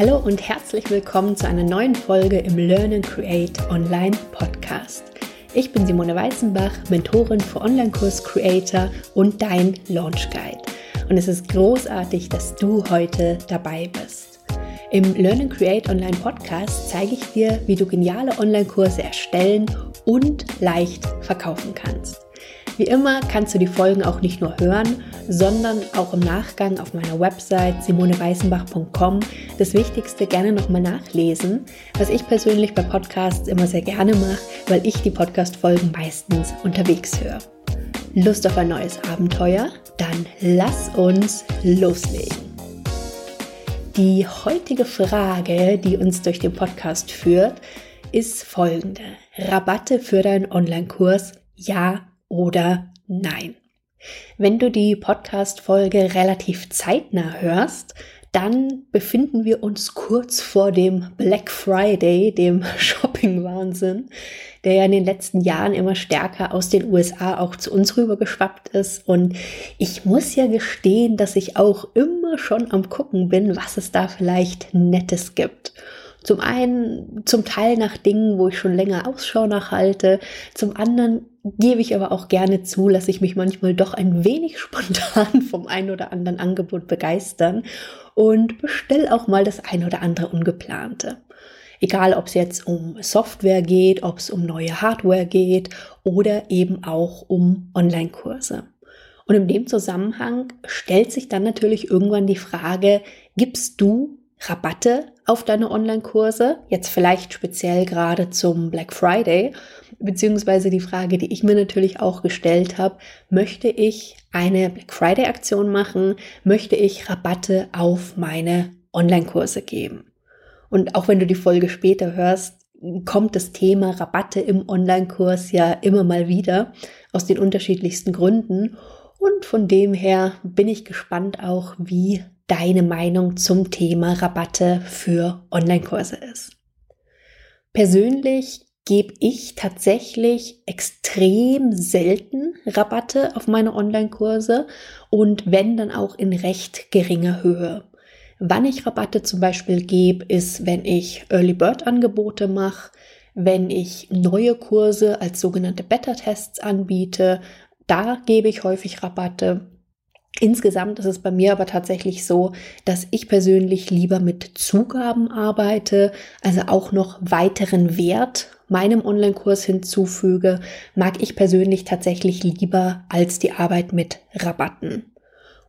Hallo und herzlich willkommen zu einer neuen Folge im Learn and Create Online Podcast. Ich bin Simone Weißenbach, Mentorin für Online-Kurs Creator und dein Launch Guide. Und es ist großartig, dass du heute dabei bist. Im Learn and Create Online Podcast zeige ich dir, wie du geniale Online-Kurse erstellen und leicht verkaufen kannst. Wie immer kannst du die Folgen auch nicht nur hören, sondern auch im Nachgang auf meiner Website simoneweißenbach.com das Wichtigste gerne nochmal nachlesen, was ich persönlich bei Podcasts immer sehr gerne mache, weil ich die Podcast-Folgen meistens unterwegs höre. Lust auf ein neues Abenteuer? Dann lass uns loslegen. Die heutige Frage, die uns durch den Podcast führt, ist folgende. Rabatte für deinen Online-Kurs? Ja oder nein. Wenn du die Podcast-Folge relativ zeitnah hörst, dann befinden wir uns kurz vor dem Black Friday, dem Shopping-Wahnsinn, der ja in den letzten Jahren immer stärker aus den USA auch zu uns rübergeschwappt ist. Und ich muss ja gestehen, dass ich auch immer schon am Gucken bin, was es da vielleicht Nettes gibt. Zum einen, zum Teil nach Dingen, wo ich schon länger Ausschau nach halte. Zum anderen gebe ich aber auch gerne zu, lasse ich mich manchmal doch ein wenig spontan vom ein oder anderen Angebot begeistern und bestelle auch mal das ein oder andere Ungeplante. Egal, ob es jetzt um Software geht, ob es um neue Hardware geht oder eben auch um Online-Kurse. Und in dem Zusammenhang stellt sich dann natürlich irgendwann die Frage, gibst du Rabatte auf deine Online-Kurse, jetzt vielleicht speziell gerade zum Black Friday, beziehungsweise die Frage, die ich mir natürlich auch gestellt habe, möchte ich eine Black Friday-Aktion machen, möchte ich Rabatte auf meine Online-Kurse geben? Und auch wenn du die Folge später hörst, kommt das Thema Rabatte im Online-Kurs ja immer mal wieder aus den unterschiedlichsten Gründen. Und von dem her bin ich gespannt auch, wie deine Meinung zum Thema Rabatte für Online-Kurse ist. Persönlich gebe ich tatsächlich extrem selten Rabatte auf meine Online-Kurse und wenn dann auch in recht geringer Höhe. Wann ich Rabatte zum Beispiel gebe, ist, wenn ich Early Bird Angebote mache, wenn ich neue Kurse als sogenannte Beta-Tests anbiete, da gebe ich häufig Rabatte. Insgesamt ist es bei mir aber tatsächlich so, dass ich persönlich lieber mit Zugaben arbeite, also auch noch weiteren Wert meinem Online-Kurs hinzufüge, mag ich persönlich tatsächlich lieber als die Arbeit mit Rabatten.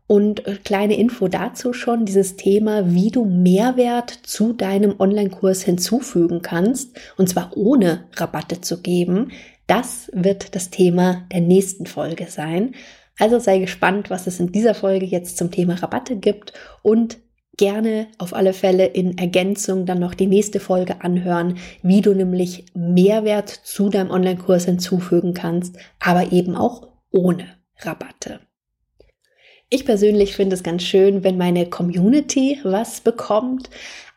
Und äh, kleine Info dazu schon, dieses Thema, wie du Mehrwert zu deinem Online-Kurs hinzufügen kannst, und zwar ohne Rabatte zu geben, das wird das Thema der nächsten Folge sein. Also sei gespannt, was es in dieser Folge jetzt zum Thema Rabatte gibt und gerne auf alle Fälle in Ergänzung dann noch die nächste Folge anhören, wie du nämlich Mehrwert zu deinem Online-Kurs hinzufügen kannst, aber eben auch ohne Rabatte. Ich persönlich finde es ganz schön, wenn meine Community was bekommt.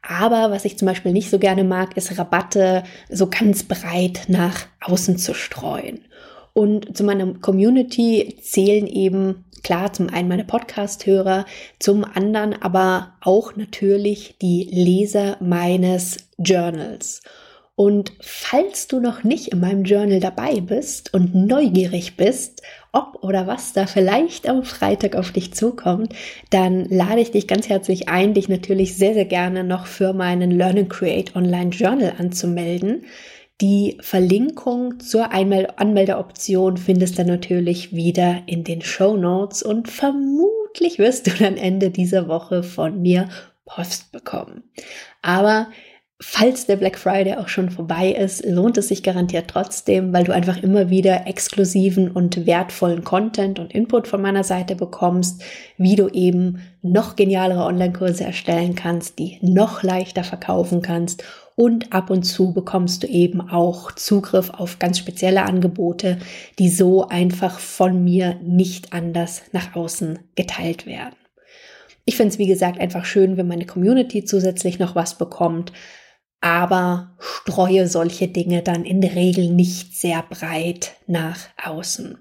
Aber was ich zum Beispiel nicht so gerne mag, ist Rabatte so ganz breit nach außen zu streuen. Und zu meiner Community zählen eben klar zum einen meine Podcast-Hörer, zum anderen aber auch natürlich die Leser meines Journals. Und falls du noch nicht in meinem Journal dabei bist und neugierig bist, ob oder was da vielleicht am Freitag auf dich zukommt, dann lade ich dich ganz herzlich ein, dich natürlich sehr, sehr gerne noch für meinen Learn and Create Online Journal anzumelden. Die Verlinkung zur Anmeldeoption findest du natürlich wieder in den Show Notes und vermutlich wirst du dann Ende dieser Woche von mir Post bekommen. Aber Falls der Black Friday auch schon vorbei ist, lohnt es sich garantiert trotzdem, weil du einfach immer wieder exklusiven und wertvollen Content und Input von meiner Seite bekommst, wie du eben noch genialere Online-Kurse erstellen kannst, die noch leichter verkaufen kannst und ab und zu bekommst du eben auch Zugriff auf ganz spezielle Angebote, die so einfach von mir nicht anders nach außen geteilt werden. Ich finde es, wie gesagt, einfach schön, wenn meine Community zusätzlich noch was bekommt aber streue solche Dinge dann in der Regel nicht sehr breit nach außen.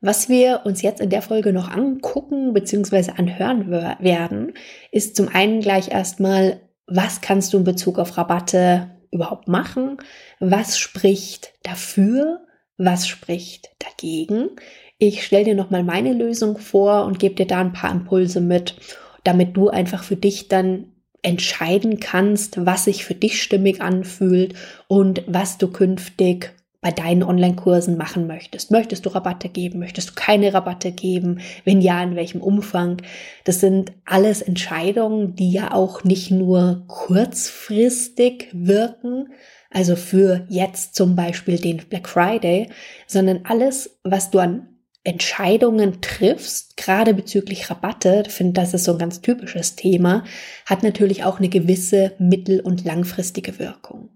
Was wir uns jetzt in der Folge noch angucken bzw. anhören werden, ist zum einen gleich erstmal, was kannst du in Bezug auf Rabatte überhaupt machen? Was spricht dafür? Was spricht dagegen? Ich stelle dir nochmal meine Lösung vor und gebe dir da ein paar Impulse mit, damit du einfach für dich dann entscheiden kannst, was sich für dich stimmig anfühlt und was du künftig bei deinen Online-Kursen machen möchtest. Möchtest du Rabatte geben? Möchtest du keine Rabatte geben? Wenn ja, in welchem Umfang? Das sind alles Entscheidungen, die ja auch nicht nur kurzfristig wirken, also für jetzt zum Beispiel den Black Friday, sondern alles, was du an Entscheidungen triffst, gerade bezüglich Rabatte, finde, das ist so ein ganz typisches Thema, hat natürlich auch eine gewisse mittel- und langfristige Wirkung.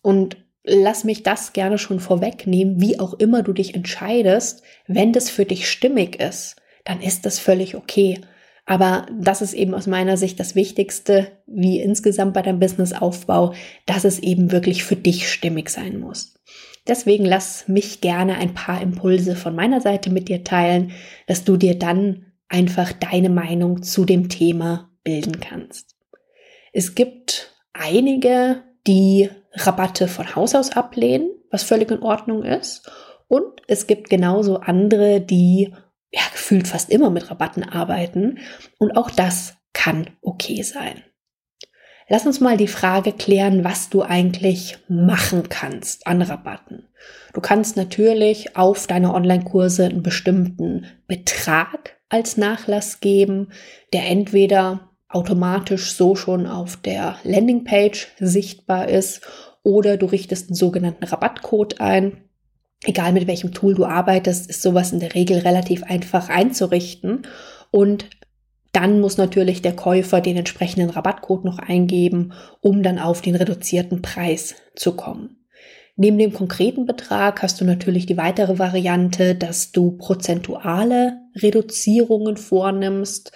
Und lass mich das gerne schon vorwegnehmen, wie auch immer du dich entscheidest, wenn das für dich stimmig ist, dann ist das völlig okay. Aber das ist eben aus meiner Sicht das Wichtigste, wie insgesamt bei deinem Businessaufbau, dass es eben wirklich für dich stimmig sein muss. Deswegen lass mich gerne ein paar Impulse von meiner Seite mit dir teilen, dass du dir dann einfach deine Meinung zu dem Thema bilden kannst. Es gibt einige, die Rabatte von Haus aus ablehnen, was völlig in Ordnung ist. Und es gibt genauso andere, die ja, gefühlt fast immer mit Rabatten arbeiten. Und auch das kann okay sein. Lass uns mal die Frage klären, was du eigentlich machen kannst an Rabatten. Du kannst natürlich auf deine Online-Kurse einen bestimmten Betrag als Nachlass geben, der entweder automatisch so schon auf der Landingpage sichtbar ist oder du richtest einen sogenannten Rabattcode ein. Egal mit welchem Tool du arbeitest, ist sowas in der Regel relativ einfach einzurichten und dann muss natürlich der Käufer den entsprechenden Rabattcode noch eingeben, um dann auf den reduzierten Preis zu kommen. Neben dem konkreten Betrag hast du natürlich die weitere Variante, dass du prozentuale Reduzierungen vornimmst.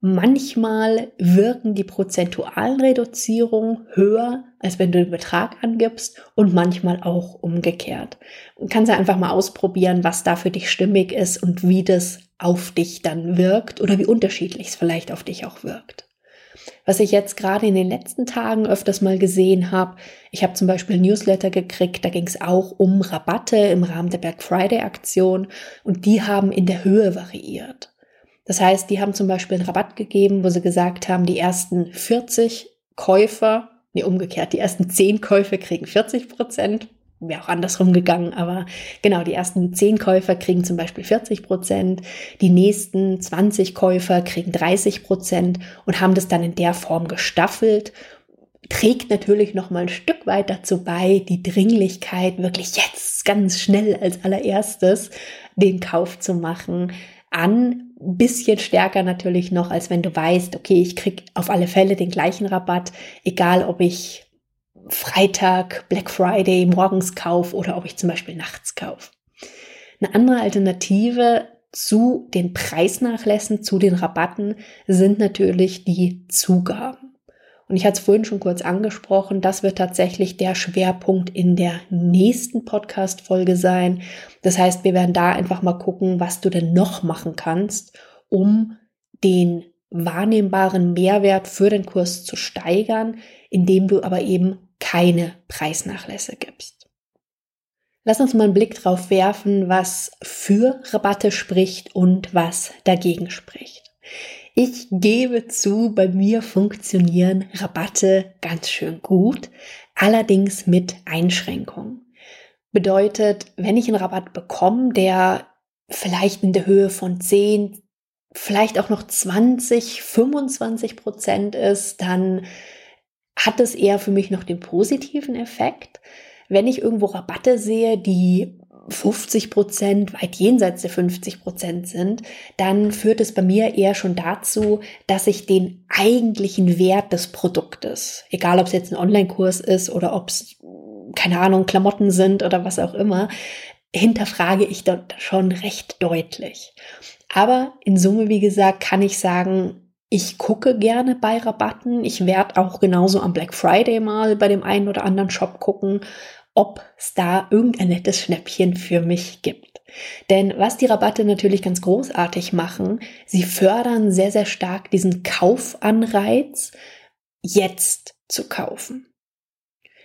Manchmal wirken die prozentualen Reduzierungen höher, als wenn du den Betrag angibst und manchmal auch umgekehrt. Du kannst ja einfach mal ausprobieren, was da für dich stimmig ist und wie das auf dich dann wirkt oder wie unterschiedlich es vielleicht auf dich auch wirkt. Was ich jetzt gerade in den letzten Tagen öfters mal gesehen habe, ich habe zum Beispiel Newsletter gekriegt, da ging es auch um Rabatte im Rahmen der Black Friday Aktion und die haben in der Höhe variiert. Das heißt, die haben zum Beispiel einen Rabatt gegeben, wo sie gesagt haben, die ersten 40 Käufer, nee, umgekehrt, die ersten 10 Käufe kriegen 40 Prozent wäre auch andersrum gegangen, aber genau, die ersten zehn Käufer kriegen zum Beispiel 40 Prozent, die nächsten 20 Käufer kriegen 30 Prozent und haben das dann in der Form gestaffelt. Trägt natürlich noch mal ein Stück weit dazu bei, die Dringlichkeit wirklich jetzt ganz schnell als allererstes den Kauf zu machen an. Bisschen stärker natürlich noch, als wenn du weißt, okay, ich krieg auf alle Fälle den gleichen Rabatt, egal ob ich Freitag, Black Friday morgens kaufe oder ob ich zum Beispiel nachts kaufe. Eine andere Alternative zu den Preisnachlässen, zu den Rabatten sind natürlich die Zugaben. Und ich hatte es vorhin schon kurz angesprochen, das wird tatsächlich der Schwerpunkt in der nächsten Podcast-Folge sein. Das heißt, wir werden da einfach mal gucken, was du denn noch machen kannst, um den wahrnehmbaren Mehrwert für den Kurs zu steigern, indem du aber eben keine Preisnachlässe gibst. Lass uns mal einen Blick drauf werfen, was für Rabatte spricht und was dagegen spricht. Ich gebe zu, bei mir funktionieren Rabatte ganz schön gut, allerdings mit Einschränkungen. Bedeutet, wenn ich einen Rabatt bekomme, der vielleicht in der Höhe von 10, vielleicht auch noch 20, 25 Prozent ist, dann hat es eher für mich noch den positiven Effekt. Wenn ich irgendwo Rabatte sehe, die 50 Prozent, weit jenseits der 50 Prozent sind, dann führt es bei mir eher schon dazu, dass ich den eigentlichen Wert des Produktes, egal ob es jetzt ein Online-Kurs ist oder ob es, keine Ahnung, Klamotten sind oder was auch immer, hinterfrage ich dort schon recht deutlich. Aber in Summe, wie gesagt, kann ich sagen, ich gucke gerne bei Rabatten. Ich werde auch genauso am Black Friday mal bei dem einen oder anderen Shop gucken, ob es da irgendein nettes Schnäppchen für mich gibt. Denn was die Rabatte natürlich ganz großartig machen, sie fördern sehr, sehr stark diesen Kaufanreiz, jetzt zu kaufen.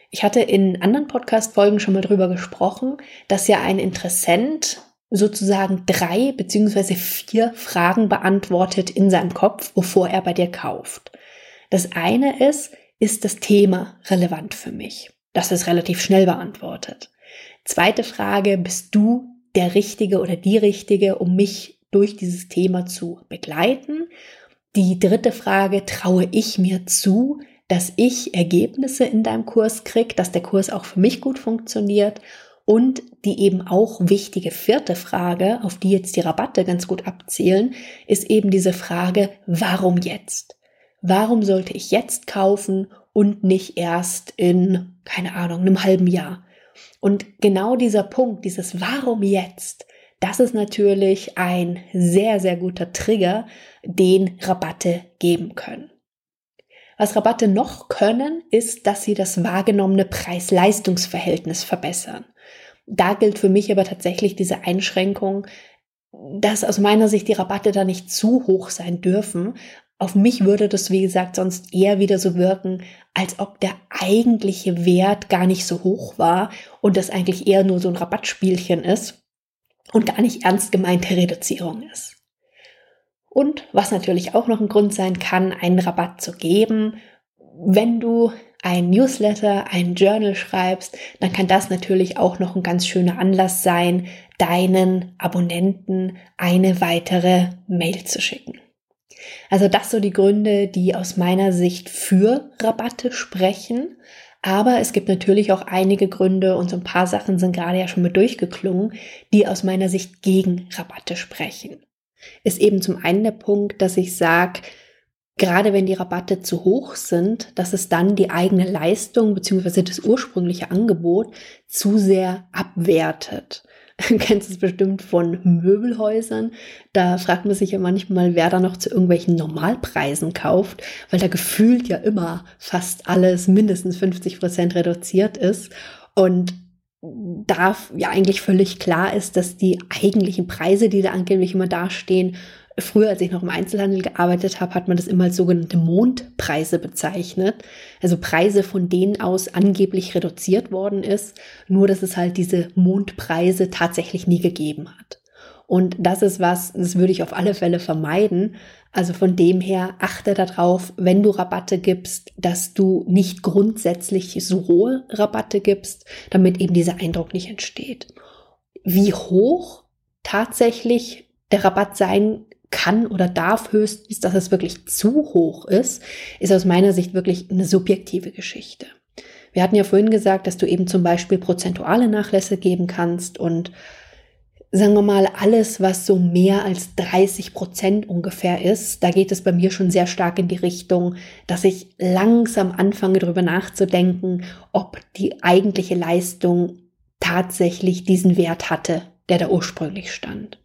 Ich hatte in anderen Podcast-Folgen schon mal drüber gesprochen, dass ja ein Interessent sozusagen drei beziehungsweise vier Fragen beantwortet in seinem Kopf, bevor er bei dir kauft. Das eine ist, ist das Thema relevant für mich? Das ist relativ schnell beantwortet. Zweite Frage, bist du der Richtige oder die Richtige, um mich durch dieses Thema zu begleiten? Die dritte Frage, traue ich mir zu, dass ich Ergebnisse in deinem Kurs kriege, dass der Kurs auch für mich gut funktioniert? Und die eben auch wichtige vierte Frage, auf die jetzt die Rabatte ganz gut abzielen, ist eben diese Frage, warum jetzt? Warum sollte ich jetzt kaufen und nicht erst in, keine Ahnung, einem halben Jahr? Und genau dieser Punkt, dieses Warum jetzt, das ist natürlich ein sehr, sehr guter Trigger, den Rabatte geben können. Was Rabatte noch können, ist, dass sie das wahrgenommene Preis-Leistungs-Verhältnis verbessern. Da gilt für mich aber tatsächlich diese Einschränkung, dass aus meiner Sicht die Rabatte da nicht zu hoch sein dürfen. Auf mich würde das, wie gesagt, sonst eher wieder so wirken, als ob der eigentliche Wert gar nicht so hoch war und das eigentlich eher nur so ein Rabattspielchen ist und gar nicht ernst gemeinte Reduzierung ist. Und was natürlich auch noch ein Grund sein kann, einen Rabatt zu geben, wenn du ein Newsletter, ein Journal schreibst, dann kann das natürlich auch noch ein ganz schöner Anlass sein, deinen Abonnenten eine weitere Mail zu schicken. Also das so die Gründe, die aus meiner Sicht für Rabatte sprechen. Aber es gibt natürlich auch einige Gründe und so ein paar Sachen sind gerade ja schon mit durchgeklungen, die aus meiner Sicht gegen Rabatte sprechen. Ist eben zum einen der Punkt, dass ich sage, gerade wenn die Rabatte zu hoch sind, dass es dann die eigene Leistung bzw. das ursprüngliche Angebot zu sehr abwertet. Du kennst es bestimmt von Möbelhäusern. Da fragt man sich ja manchmal, wer da noch zu irgendwelchen Normalpreisen kauft, weil da gefühlt ja immer fast alles mindestens 50 Prozent reduziert ist. Und da ja eigentlich völlig klar ist, dass die eigentlichen Preise, die da angeblich immer dastehen, Früher, als ich noch im Einzelhandel gearbeitet habe, hat man das immer als sogenannte Mondpreise bezeichnet. Also Preise, von denen aus angeblich reduziert worden ist, nur dass es halt diese Mondpreise tatsächlich nie gegeben hat. Und das ist was, das würde ich auf alle Fälle vermeiden. Also von dem her achte darauf, wenn du Rabatte gibst, dass du nicht grundsätzlich so hohe Rabatte gibst, damit eben dieser Eindruck nicht entsteht. Wie hoch tatsächlich der Rabatt sein kann oder darf höchstens, dass es wirklich zu hoch ist, ist aus meiner Sicht wirklich eine subjektive Geschichte. Wir hatten ja vorhin gesagt, dass du eben zum Beispiel prozentuale Nachlässe geben kannst und sagen wir mal, alles, was so mehr als 30 Prozent ungefähr ist, da geht es bei mir schon sehr stark in die Richtung, dass ich langsam anfange darüber nachzudenken, ob die eigentliche Leistung tatsächlich diesen Wert hatte, der da ursprünglich stand.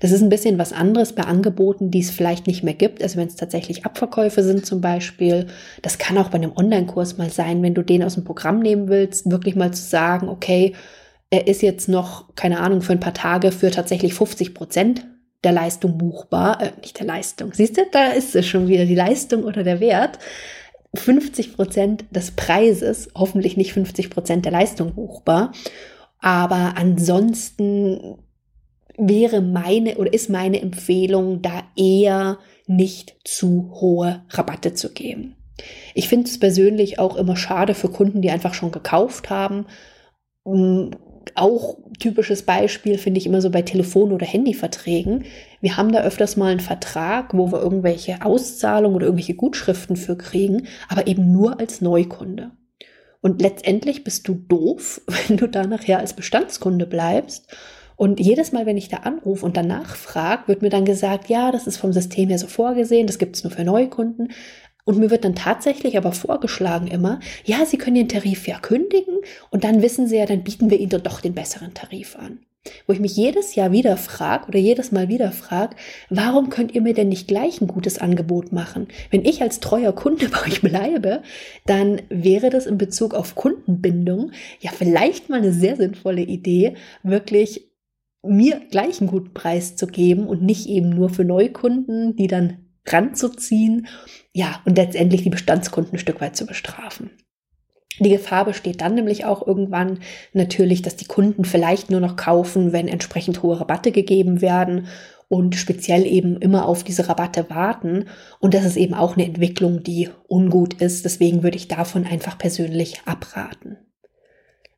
Das ist ein bisschen was anderes bei Angeboten, die es vielleicht nicht mehr gibt. Also wenn es tatsächlich Abverkäufe sind zum Beispiel. Das kann auch bei einem Online-Kurs mal sein, wenn du den aus dem Programm nehmen willst, wirklich mal zu sagen, okay, er ist jetzt noch, keine Ahnung, für ein paar Tage für tatsächlich 50 Prozent der Leistung buchbar. Äh, nicht der Leistung. Siehst du, da ist es schon wieder die Leistung oder der Wert. 50 Prozent des Preises, hoffentlich nicht 50 Prozent der Leistung buchbar. Aber ansonsten wäre meine oder ist meine Empfehlung, da eher nicht zu hohe Rabatte zu geben. Ich finde es persönlich auch immer schade für Kunden, die einfach schon gekauft haben. Mm, auch typisches Beispiel finde ich immer so bei Telefon- oder Handyverträgen. Wir haben da öfters mal einen Vertrag, wo wir irgendwelche Auszahlungen oder irgendwelche Gutschriften für kriegen, aber eben nur als Neukunde. Und letztendlich bist du doof, wenn du da nachher als Bestandskunde bleibst und jedes Mal, wenn ich da anrufe und danach frage, wird mir dann gesagt, ja, das ist vom System her so vorgesehen, das gibt es nur für Neukunden. Und mir wird dann tatsächlich aber vorgeschlagen immer, ja, Sie können den Tarif ja kündigen und dann wissen Sie ja, dann bieten wir Ihnen doch den besseren Tarif an. Wo ich mich jedes Jahr wieder frage oder jedes Mal wieder frage, warum könnt ihr mir denn nicht gleich ein gutes Angebot machen? Wenn ich als treuer Kunde bei euch bleibe, dann wäre das in Bezug auf Kundenbindung ja vielleicht mal eine sehr sinnvolle Idee, wirklich mir gleich einen guten Preis zu geben und nicht eben nur für Neukunden, die dann ranzuziehen, ja, und letztendlich die Bestandskunden ein Stück weit zu bestrafen. Die Gefahr besteht dann nämlich auch irgendwann natürlich, dass die Kunden vielleicht nur noch kaufen, wenn entsprechend hohe Rabatte gegeben werden und speziell eben immer auf diese Rabatte warten. Und das ist eben auch eine Entwicklung, die ungut ist. Deswegen würde ich davon einfach persönlich abraten.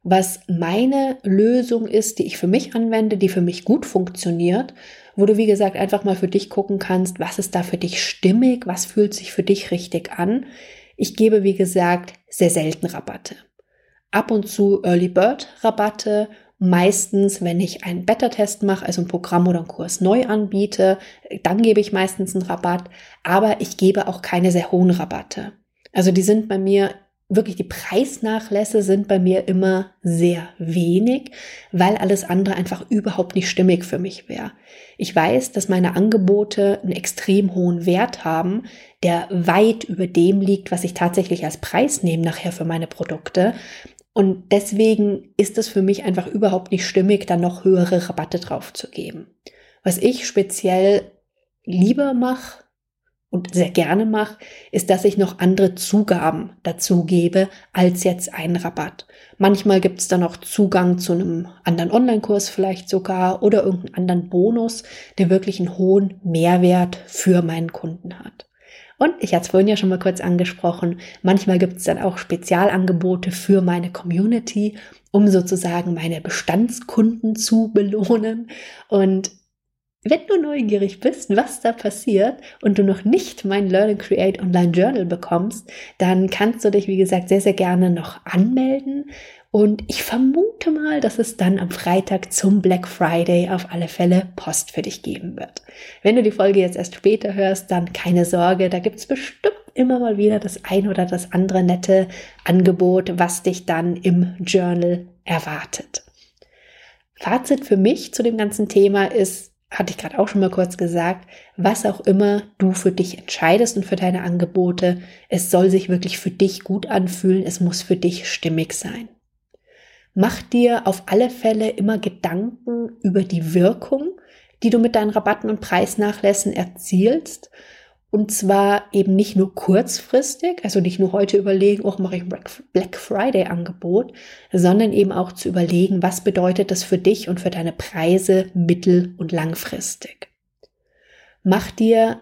Was meine Lösung ist, die ich für mich anwende, die für mich gut funktioniert, wo du, wie gesagt, einfach mal für dich gucken kannst, was ist da für dich stimmig, was fühlt sich für dich richtig an, ich gebe, wie gesagt, sehr selten Rabatte. Ab und zu Early Bird Rabatte, meistens, wenn ich einen Beta-Test mache, also ein Programm oder einen Kurs neu anbiete, dann gebe ich meistens einen Rabatt, aber ich gebe auch keine sehr hohen Rabatte. Also die sind bei mir wirklich die Preisnachlässe sind bei mir immer sehr wenig, weil alles andere einfach überhaupt nicht stimmig für mich wäre. Ich weiß, dass meine Angebote einen extrem hohen Wert haben, der weit über dem liegt, was ich tatsächlich als Preis nehme nachher für meine Produkte. Und deswegen ist es für mich einfach überhaupt nicht stimmig, da noch höhere Rabatte drauf zu geben. Was ich speziell lieber mache, und sehr gerne mache, ist, dass ich noch andere Zugaben dazu gebe als jetzt einen Rabatt. Manchmal gibt es dann noch Zugang zu einem anderen Online-Kurs vielleicht sogar oder irgendeinen anderen Bonus, der wirklich einen hohen Mehrwert für meinen Kunden hat. Und ich hatte es vorhin ja schon mal kurz angesprochen, manchmal gibt es dann auch Spezialangebote für meine Community, um sozusagen meine Bestandskunden zu belohnen. Und wenn du neugierig bist, was da passiert und du noch nicht mein Learn and Create Online Journal bekommst, dann kannst du dich, wie gesagt, sehr, sehr gerne noch anmelden. Und ich vermute mal, dass es dann am Freitag zum Black Friday auf alle Fälle Post für dich geben wird. Wenn du die Folge jetzt erst später hörst, dann keine Sorge, da gibt's bestimmt immer mal wieder das ein oder das andere nette Angebot, was dich dann im Journal erwartet. Fazit für mich zu dem ganzen Thema ist, hatte ich gerade auch schon mal kurz gesagt, was auch immer du für dich entscheidest und für deine Angebote, es soll sich wirklich für dich gut anfühlen, es muss für dich stimmig sein. Mach dir auf alle Fälle immer Gedanken über die Wirkung, die du mit deinen Rabatten und Preisnachlässen erzielst und zwar eben nicht nur kurzfristig, also nicht nur heute überlegen, oh, mache ich ein Black Friday Angebot, sondern eben auch zu überlegen, was bedeutet das für dich und für deine Preise mittel- und langfristig. Mach dir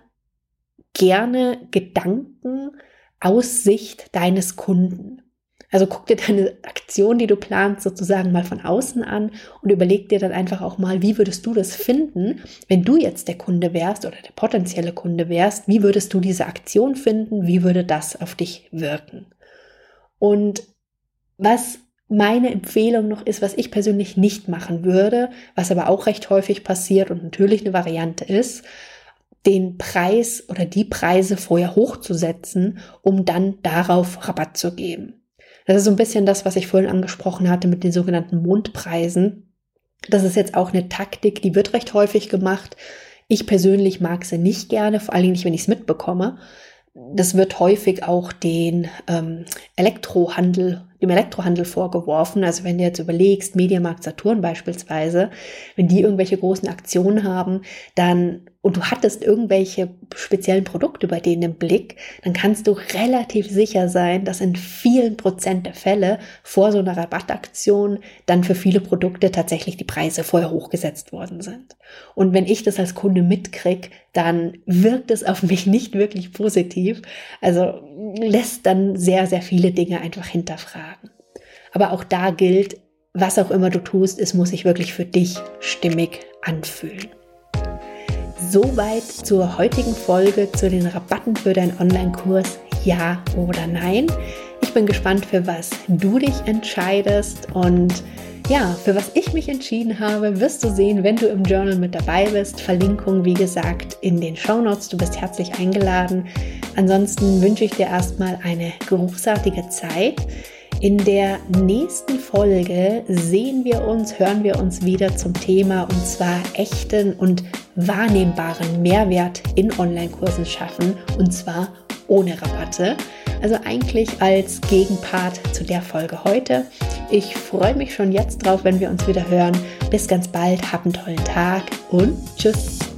gerne Gedanken aus Sicht deines Kunden. Also guck dir deine Aktion, die du planst, sozusagen mal von außen an und überleg dir dann einfach auch mal, wie würdest du das finden, wenn du jetzt der Kunde wärst oder der potenzielle Kunde wärst, wie würdest du diese Aktion finden, wie würde das auf dich wirken? Und was meine Empfehlung noch ist, was ich persönlich nicht machen würde, was aber auch recht häufig passiert und natürlich eine Variante ist, den Preis oder die Preise vorher hochzusetzen, um dann darauf Rabatt zu geben. Das ist so ein bisschen das, was ich vorhin angesprochen hatte mit den sogenannten Mondpreisen. Das ist jetzt auch eine Taktik, die wird recht häufig gemacht. Ich persönlich mag sie nicht gerne, vor allen Dingen nicht, wenn ich es mitbekomme. Das wird häufig auch den ähm, Elektrohandel dem Elektrohandel vorgeworfen. Also wenn du jetzt überlegst, Mediamarkt Saturn beispielsweise, wenn die irgendwelche großen Aktionen haben, dann und du hattest irgendwelche speziellen Produkte bei denen im Blick, dann kannst du relativ sicher sein, dass in vielen Prozent der Fälle vor so einer Rabattaktion dann für viele Produkte tatsächlich die Preise vorher hochgesetzt worden sind. Und wenn ich das als Kunde mitkrieg, dann wirkt es auf mich nicht wirklich positiv. Also lässt dann sehr, sehr viele Dinge einfach hinterfragen. Aber auch da gilt, was auch immer du tust, es muss sich wirklich für dich stimmig anfühlen. Soweit zur heutigen Folge zu den Rabatten für deinen Online-Kurs Ja oder Nein. Ich bin gespannt, für was du dich entscheidest und ja, für was ich mich entschieden habe, wirst du sehen, wenn du im Journal mit dabei bist. Verlinkung, wie gesagt, in den Show Notes. Du bist herzlich eingeladen. Ansonsten wünsche ich dir erstmal eine großartige Zeit. In der nächsten Folge sehen wir uns, hören wir uns wieder zum Thema und zwar echten und wahrnehmbaren Mehrwert in Online-Kursen schaffen und zwar ohne Rabatte. Also eigentlich als Gegenpart zu der Folge heute. Ich freue mich schon jetzt drauf, wenn wir uns wieder hören. Bis ganz bald, hab einen tollen Tag und tschüss.